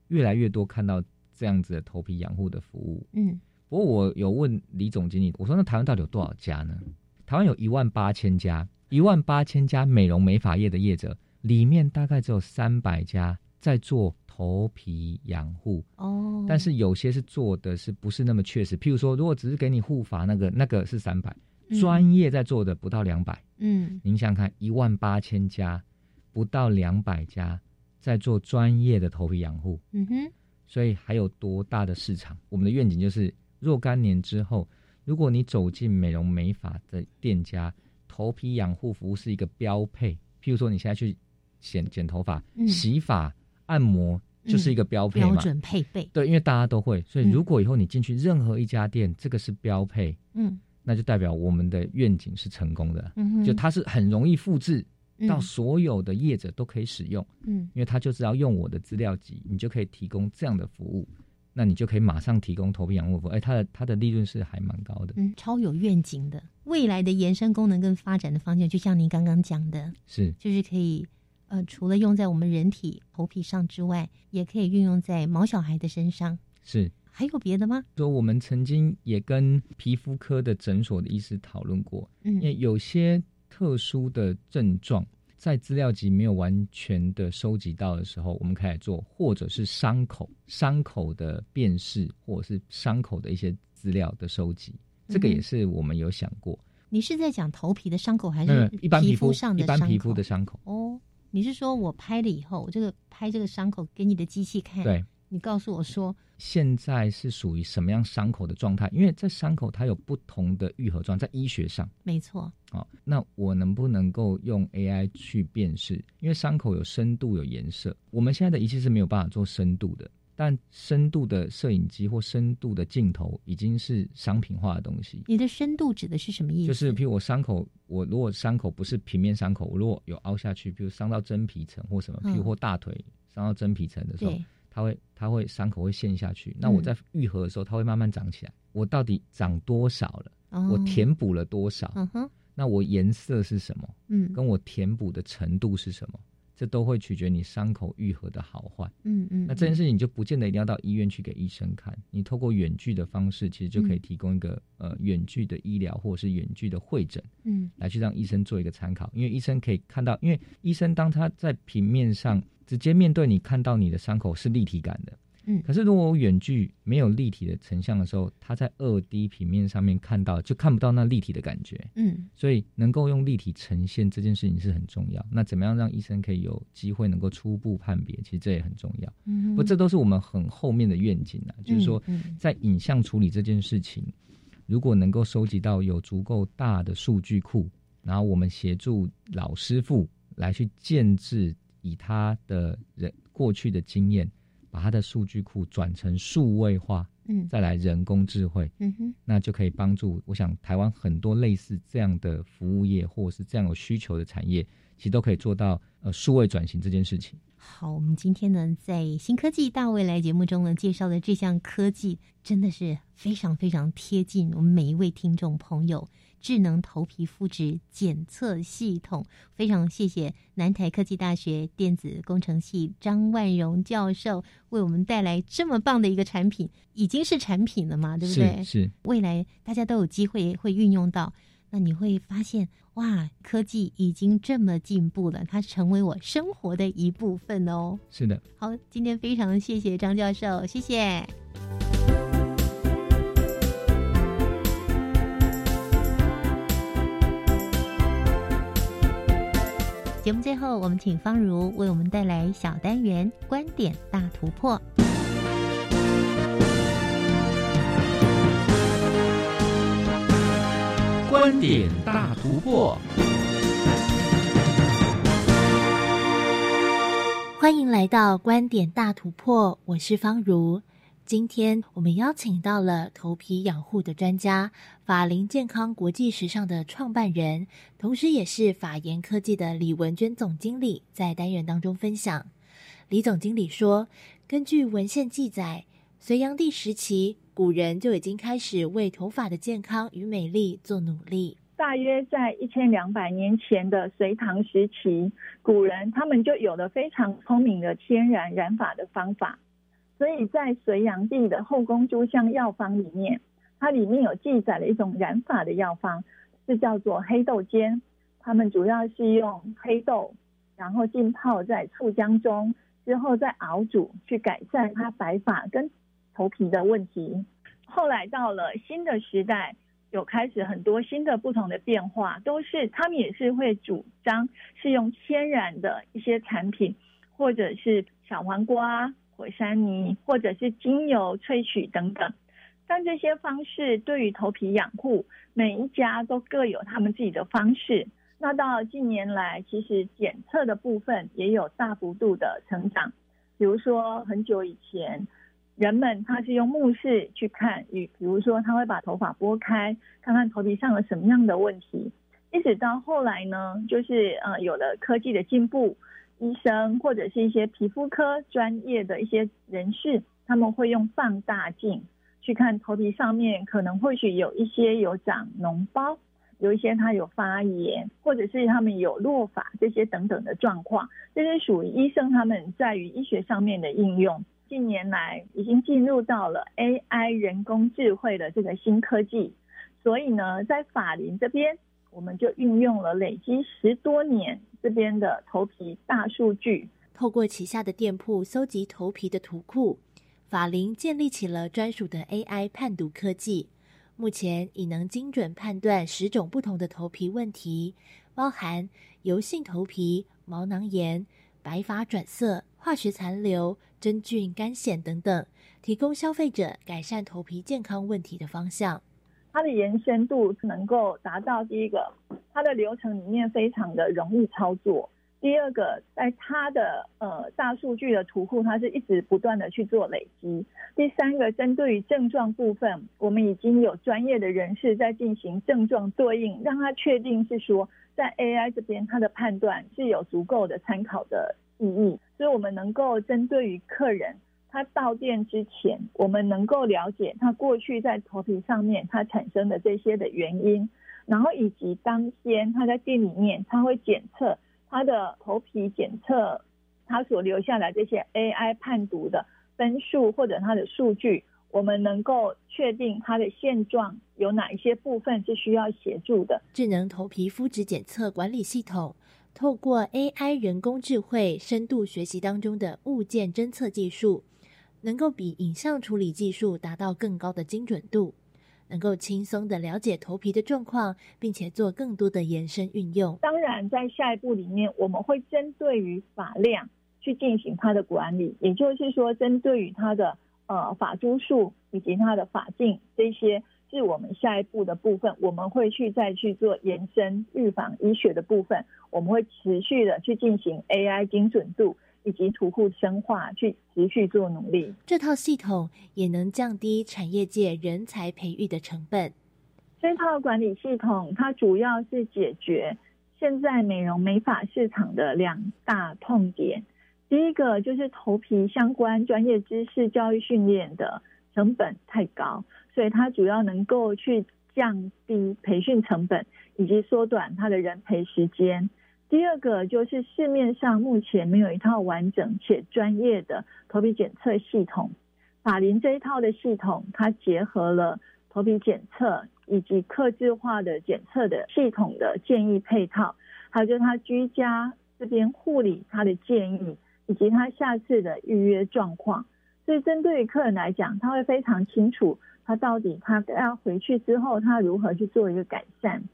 越来越多看到这样子的头皮养护的服务。嗯。不过我有问李总经理，我说那台湾到底有多少家呢？台湾有一万八千家，一万八千家美容美发业的业者，里面大概只有三百家在做头皮养护哦。但是有些是做的是不是那么确实？譬如说，如果只是给你护发，那个那个是三百，专业在做的不到两百。嗯，您想想看，一万八千家不到两百家在做专业的头皮养护。嗯哼，所以还有多大的市场？我们的愿景就是。若干年之后，如果你走进美容美发的店家，头皮养护服务是一个标配。譬如说，你现在去剪剪头发、洗发、按摩，就是一个标配嘛。标准配备。对，因为大家都会，所以如果以后你进去任何一家店，这个是标配，嗯，那就代表我们的愿景是成功的。嗯就它是很容易复制，到所有的业者都可以使用。嗯，因为他就是要用我的资料集，你就可以提供这样的服务，那你就可以马上提供头皮养护服务。哎，它的它的利润是还蛮高的。嗯，超有愿景的，未来的延伸功能跟发展的方向，就像您刚刚讲的，是就是可以。呃，除了用在我们人体头皮上之外，也可以运用在毛小孩的身上。是，还有别的吗？说我们曾经也跟皮肤科的诊所的医师讨论过，嗯，因为有些特殊的症状，在资料集没有完全的收集到的时候，我们可以做，或者是伤口、伤口的辨识，或者是伤口的一些资料的收集，这个也是我们有想过。你是在讲头皮的伤口，还是一般皮肤上的一般皮肤的伤口？哦。你是说我拍了以后，我这个拍这个伤口给你的机器看？对，你告诉我说现在是属于什么样伤口的状态？因为在伤口它有不同的愈合状，在医学上没错。好，那我能不能够用 AI 去辨识？因为伤口有深度有颜色，我们现在的仪器是没有办法做深度的。但深度的摄影机或深度的镜头已经是商品化的东西。你的深度指的是什么意思？就是譬如我伤口，我如果伤口不是平面伤口，我如果有凹下去，比如伤到真皮层或什么，譬如或大腿伤到真皮层的时候，它会它会伤口会陷下去。那我在愈合的时候，它会慢慢长起来。我到底长多少了？我填补了多少？那我颜色是什么？嗯，跟我填补的程度是什么？这都会取决你伤口愈合的好坏。嗯嗯，那这件事情就不见得一定要到医院去给医生看，你透过远距的方式，其实就可以提供一个呃远距的医疗或者是远距的会诊，嗯，来去让医生做一个参考。因为医生可以看到，因为医生当他在平面上直接面对你看到你的伤口是立体感的。嗯，可是如果我远距没有立体的成像的时候，它在二 D 平面上面看到就看不到那立体的感觉。嗯，所以能够用立体呈现这件事情是很重要。那怎么样让医生可以有机会能够初步判别？其实这也很重要。嗯，不，这都是我们很后面的愿景啊。就是说，在影像处理这件事情，如果能够收集到有足够大的数据库，然后我们协助老师傅来去建制，以他的人过去的经验。把它的数据库转成数位化，嗯，再来人工智慧，嗯哼，那就可以帮助。我想台湾很多类似这样的服务业，或者是这样有需求的产业，其实都可以做到呃数位转型这件事情。好，我们今天呢在新科技大未来节目中呢介绍的这项科技，真的是非常非常贴近我们每一位听众朋友。智能头皮肤质检测系统，非常谢谢南台科技大学电子工程系张万荣教授为我们带来这么棒的一个产品，已经是产品了嘛，对不对？是。未来大家都有机会会运用到，那你会发现，哇，科技已经这么进步了，它成为我生活的一部分哦。是的。好，今天非常谢谢张教授，谢谢。节目最后，我们请方如为我们带来小单元“观点大突破”。观点大突破，欢迎来到“观点大突破”，我是方如。今天我们邀请到了头皮养护的专家，法林健康国际时尚的创办人，同时也是法研科技的李文娟总经理，在单元当中分享。李总经理说，根据文献记载，隋炀帝时期，古人就已经开始为头发的健康与美丽做努力。大约在一千两百年前的隋唐时期，古人他们就有了非常聪明的天然染发的方法。所以在隋炀帝的后宫诸香药方里面，它里面有记载了一种染发的药方，是叫做黑豆煎。他们主要是用黑豆，然后浸泡在醋浆中，之后再熬煮，去改善它白发跟头皮的问题。后来到了新的时代，有开始很多新的不同的变化，都是他们也是会主张是用天然的一些产品，或者是小黄瓜。火山泥或者是精油萃取等等，但这些方式对于头皮养护，每一家都各有他们自己的方式。那到近年来，其实检测的部分也有大幅度的成长。比如说很久以前，人们他是用目视去看，与比如说他会把头发拨开，看看头皮上有什么样的问题。一直到后来呢，就是呃有了科技的进步，医生或者是一些皮肤科专业的一些人士，他们会用放大镜去看头皮上面可能或许有一些有长脓包，有一些它有发炎，或者是他们有落发这些等等的状况，这是属于医生他们在于医学上面的应用。近年来已经进入到了 AI 人工智慧的这个新科技，所以呢，在法林这边。我们就运用了累积十多年这边的头皮大数据，透过旗下的店铺搜集头皮的图库，法林建立起了专属的 AI 判读科技。目前已能精准判断十种不同的头皮问题，包含油性头皮、毛囊炎、白发转色、化学残留、真菌干癣等等，提供消费者改善头皮健康问题的方向。它的延伸度能够达到第一个，它的流程里面非常的容易操作；第二个，在它的呃大数据的图库，它是一直不断的去做累积；第三个，针对于症状部分，我们已经有专业的人士在进行症状对应，让他确定是说在 AI 这边它的判断是有足够的参考的意义，所以我们能够针对于客人。他到店之前，我们能够了解他过去在头皮上面他产生的这些的原因，然后以及当天他在店里面他会检测他的头皮检测，他所留下来这些 AI 判读的分数或者他的数据，我们能够确定他的现状有哪一些部分是需要协助的。智能头皮肤质检测管理系统，透过 AI 人工智慧深度学习当中的物件侦测技术。能够比影像处理技术达到更高的精准度，能够轻松的了解头皮的状况，并且做更多的延伸运用。当然，在下一步里面，我们会针对于发量去进行它的管理，也就是说，针对于它的呃发珠数以及它的发径，这些是我们下一步的部分，我们会去再去做延伸预防医学的部分，我们会持续的去进行 AI 精准度。以及图库深化，去持续做努力。这套系统也能降低产业界人才培育的成本。这套管理系统，它主要是解决现在美容美发市场的两大痛点。第一个就是头皮相关专业知识教育训练的成本太高，所以它主要能够去降低培训成本，以及缩短它的人培时间。第二个就是市面上目前没有一套完整且专业的头皮检测系统。法林这一套的系统，它结合了头皮检测以及客制化的检测的系统的建议配套，还有就是他居家这边护理他的建议，以及他下次的预约状况。所以针对于客人来讲，他会非常清楚他到底他要回去之后，他如何去做一个改善。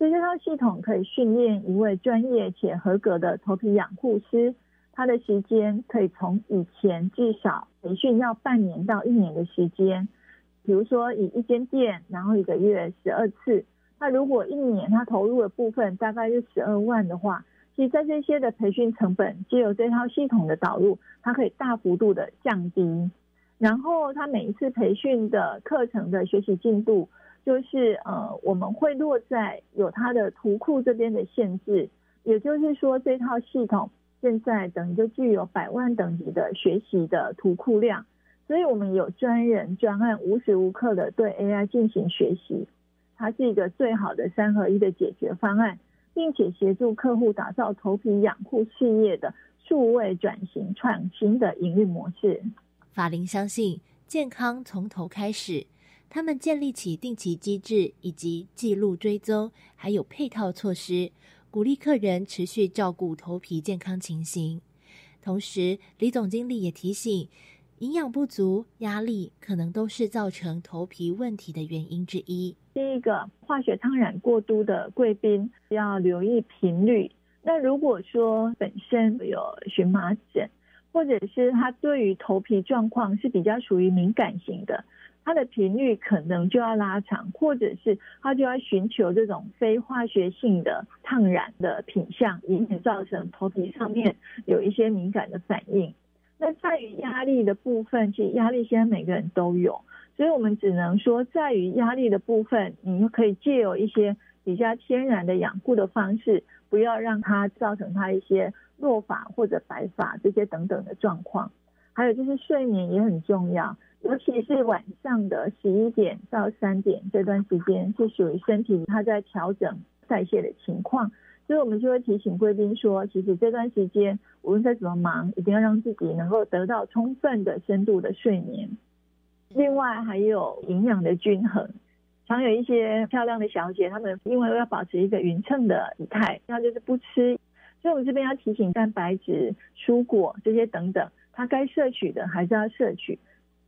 所以这套系统可以训练一位专业且合格的头皮养护师，他的时间可以从以前至少培训要半年到一年的时间。比如说以一间店，然后一个月十二次，那如果一年他投入的部分大概是十二万的话，其实在这些的培训成本，借由这套系统的导入，它可以大幅度的降低。然后他每一次培训的课程的学习进度。就是呃，我们会落在有它的图库这边的限制，也就是说，这套系统现在等于就具有百万等级的学习的图库量，所以我们有专人专案，无时无刻的对 AI 进行学习，它是一个最好的三合一的解决方案，并且协助客户打造头皮养护事业的数位转型创新的营运模式。法林相信，健康从头开始。他们建立起定期机制，以及记录追踪，还有配套措施，鼓励客人持续照顾头皮健康情形。同时，李总经理也提醒，营养不足、压力可能都是造成头皮问题的原因之一。第一个，化学烫染过度的贵宾要留意频率。那如果说本身有荨麻疹，或者是他对于头皮状况是比较属于敏感型的。它的频率可能就要拉长，或者是它就要寻求这种非化学性的烫染的品相，以免造成头皮上面有一些敏感的反应。那在于压力的部分，其实压力现在每个人都有，所以我们只能说，在于压力的部分，你可以借由一些比较天然的养护的方式，不要让它造成它一些落发或者白发这些等等的状况。还有就是睡眠也很重要，尤其是晚上的十一点到三点这段时间，是属于身体它在调整代谢的情况，所以我们就会提醒贵宾说，其实这段时间无论再怎么忙，一定要让自己能够得到充分的深度的睡眠。另外还有营养的均衡，常有一些漂亮的小姐，她们因为要保持一个匀称的体态，那就是不吃。所以我们这边要提醒蛋白质、蔬果这些等等，它该摄取的还是要摄取。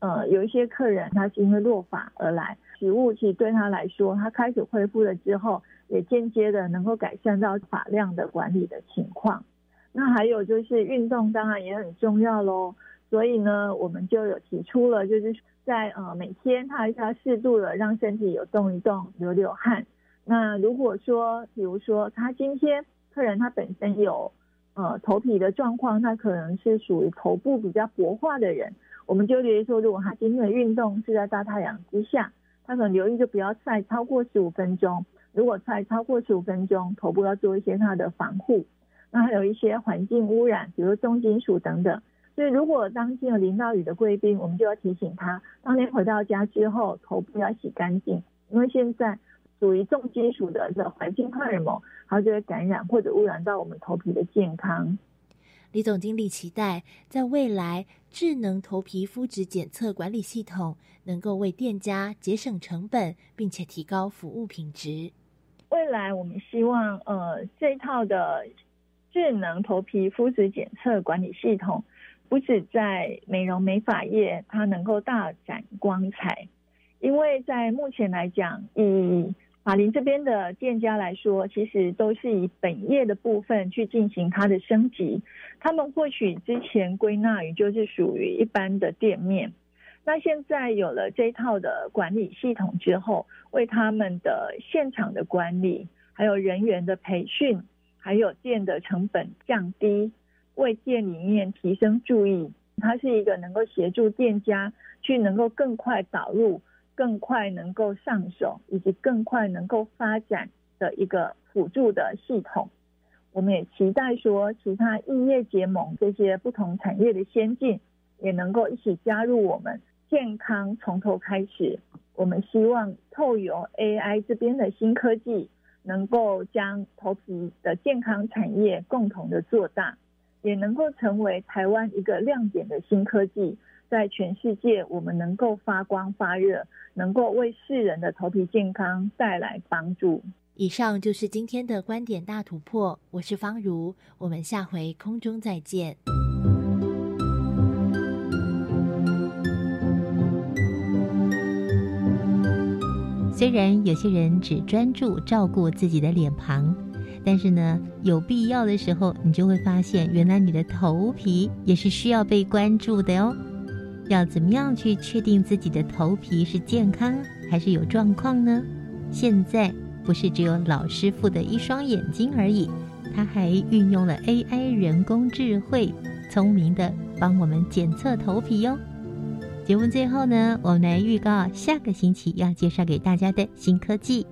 呃，有一些客人他是因为落发而来，食物其实对他来说，他开始恢复了之后，也间接的能够改善到发量的管理的情况。那还有就是运动，当然也很重要喽。所以呢，我们就有提出了，就是在呃每天他还是要适度的让身体有动一动、流流汗。那如果说，比如说他今天客人他本身有呃头皮的状况，他可能是属于头部比较薄化的人，我们就留意说，如果他今天的运动是在大太阳之下，他可能留意就不要晒超过十五分钟。如果晒超过十五分钟，头部要做一些它的防护。那还有一些环境污染，比如重金属等等。所以，如果当天有淋到雨的贵宾，我们就要提醒他，当天回到家之后，头部要洗干净，因为现在属于重金属的这环境荷尔蒙，它就会感染或者污染到我们头皮的健康。李总经理期待，在未来智能头皮肤质检测管理系统能够为店家节省成本，并且提高服务品质。未来我们希望，呃，这套的智能头皮肤质检测管理系统。不止在美容美发业，它能够大展光彩，因为在目前来讲，以马林这边的店家来说，其实都是以本业的部分去进行它的升级。他们或许之前归纳于就是属于一般的店面，那现在有了这套的管理系统之后，为他们的现场的管理，还有人员的培训，还有店的成本降低。为店里面提升注意，它是一个能够协助店家去能够更快导入、更快能够上手，以及更快能够发展的一个辅助的系统。我们也期待说，其他异业结盟这些不同产业的先进，也能够一起加入我们健康从头开始。我们希望透由 AI 这边的新科技，能够将头皮的健康产业共同的做大。也能够成为台湾一个亮点的新科技，在全世界我们能够发光发热，能够为世人的头皮健康带来帮助。以上就是今天的观点大突破，我是方如，我们下回空中再见。虽然有些人只专注照顾自己的脸庞。但是呢，有必要的时候，你就会发现，原来你的头皮也是需要被关注的哦。要怎么样去确定自己的头皮是健康还是有状况呢？现在不是只有老师傅的一双眼睛而已，他还运用了 AI 人工智慧，聪明的帮我们检测头皮哟。节目最后呢，我们来预告下个星期要介绍给大家的新科技。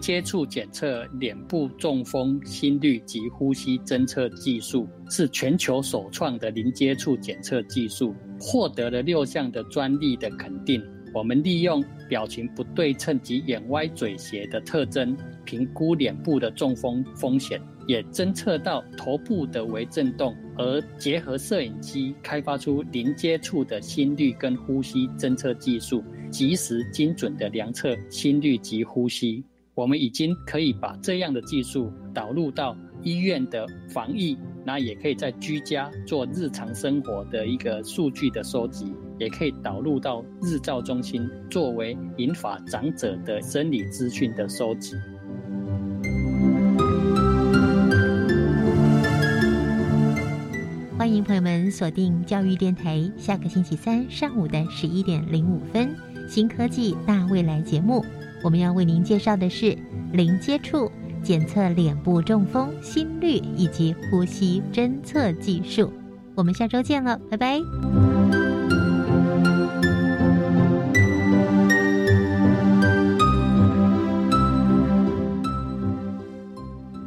接触检测脸部中风心率及呼吸侦测技术是全球首创的零接触检测技术，获得了六项的专利的肯定。我们利用表情不对称及眼歪嘴斜的特征，评估脸部的中风风险，也侦测到头部的微震动，而结合摄影机开发出零接触的心率跟呼吸侦测技术，及时精准的量测心率及呼吸。我们已经可以把这样的技术导入到医院的防疫，那也可以在居家做日常生活的一个数据的收集，也可以导入到日照中心作为引发长者的生理资讯的收集。欢迎朋友们锁定教育电台，下个星期三上午的十一点零五分，新科技大未来节目。我们要为您介绍的是零接触检测脸部中风心率以及呼吸侦测技术。我们下周见了，拜拜。